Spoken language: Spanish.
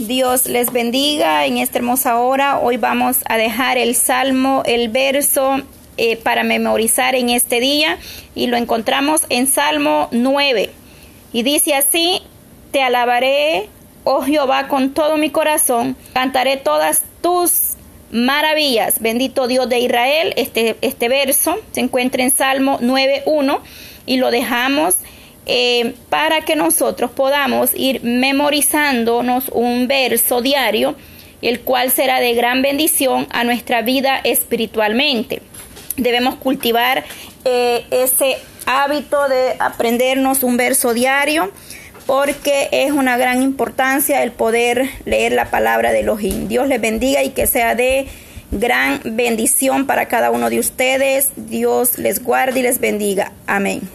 Dios les bendiga en esta hermosa hora. Hoy vamos a dejar el salmo, el verso eh, para memorizar en este día y lo encontramos en Salmo 9. Y dice así, te alabaré, oh Jehová, con todo mi corazón, cantaré todas tus maravillas. Bendito Dios de Israel, este, este verso se encuentra en Salmo 9.1 y lo dejamos eh, para que nosotros podamos ir memorizándonos un verso diario, el cual será de gran bendición a nuestra vida espiritualmente. Debemos cultivar eh, ese hábito de aprendernos un verso diario porque es una gran importancia el poder leer la palabra de Elohim. Dios les bendiga y que sea de gran bendición para cada uno de ustedes. Dios les guarde y les bendiga. Amén.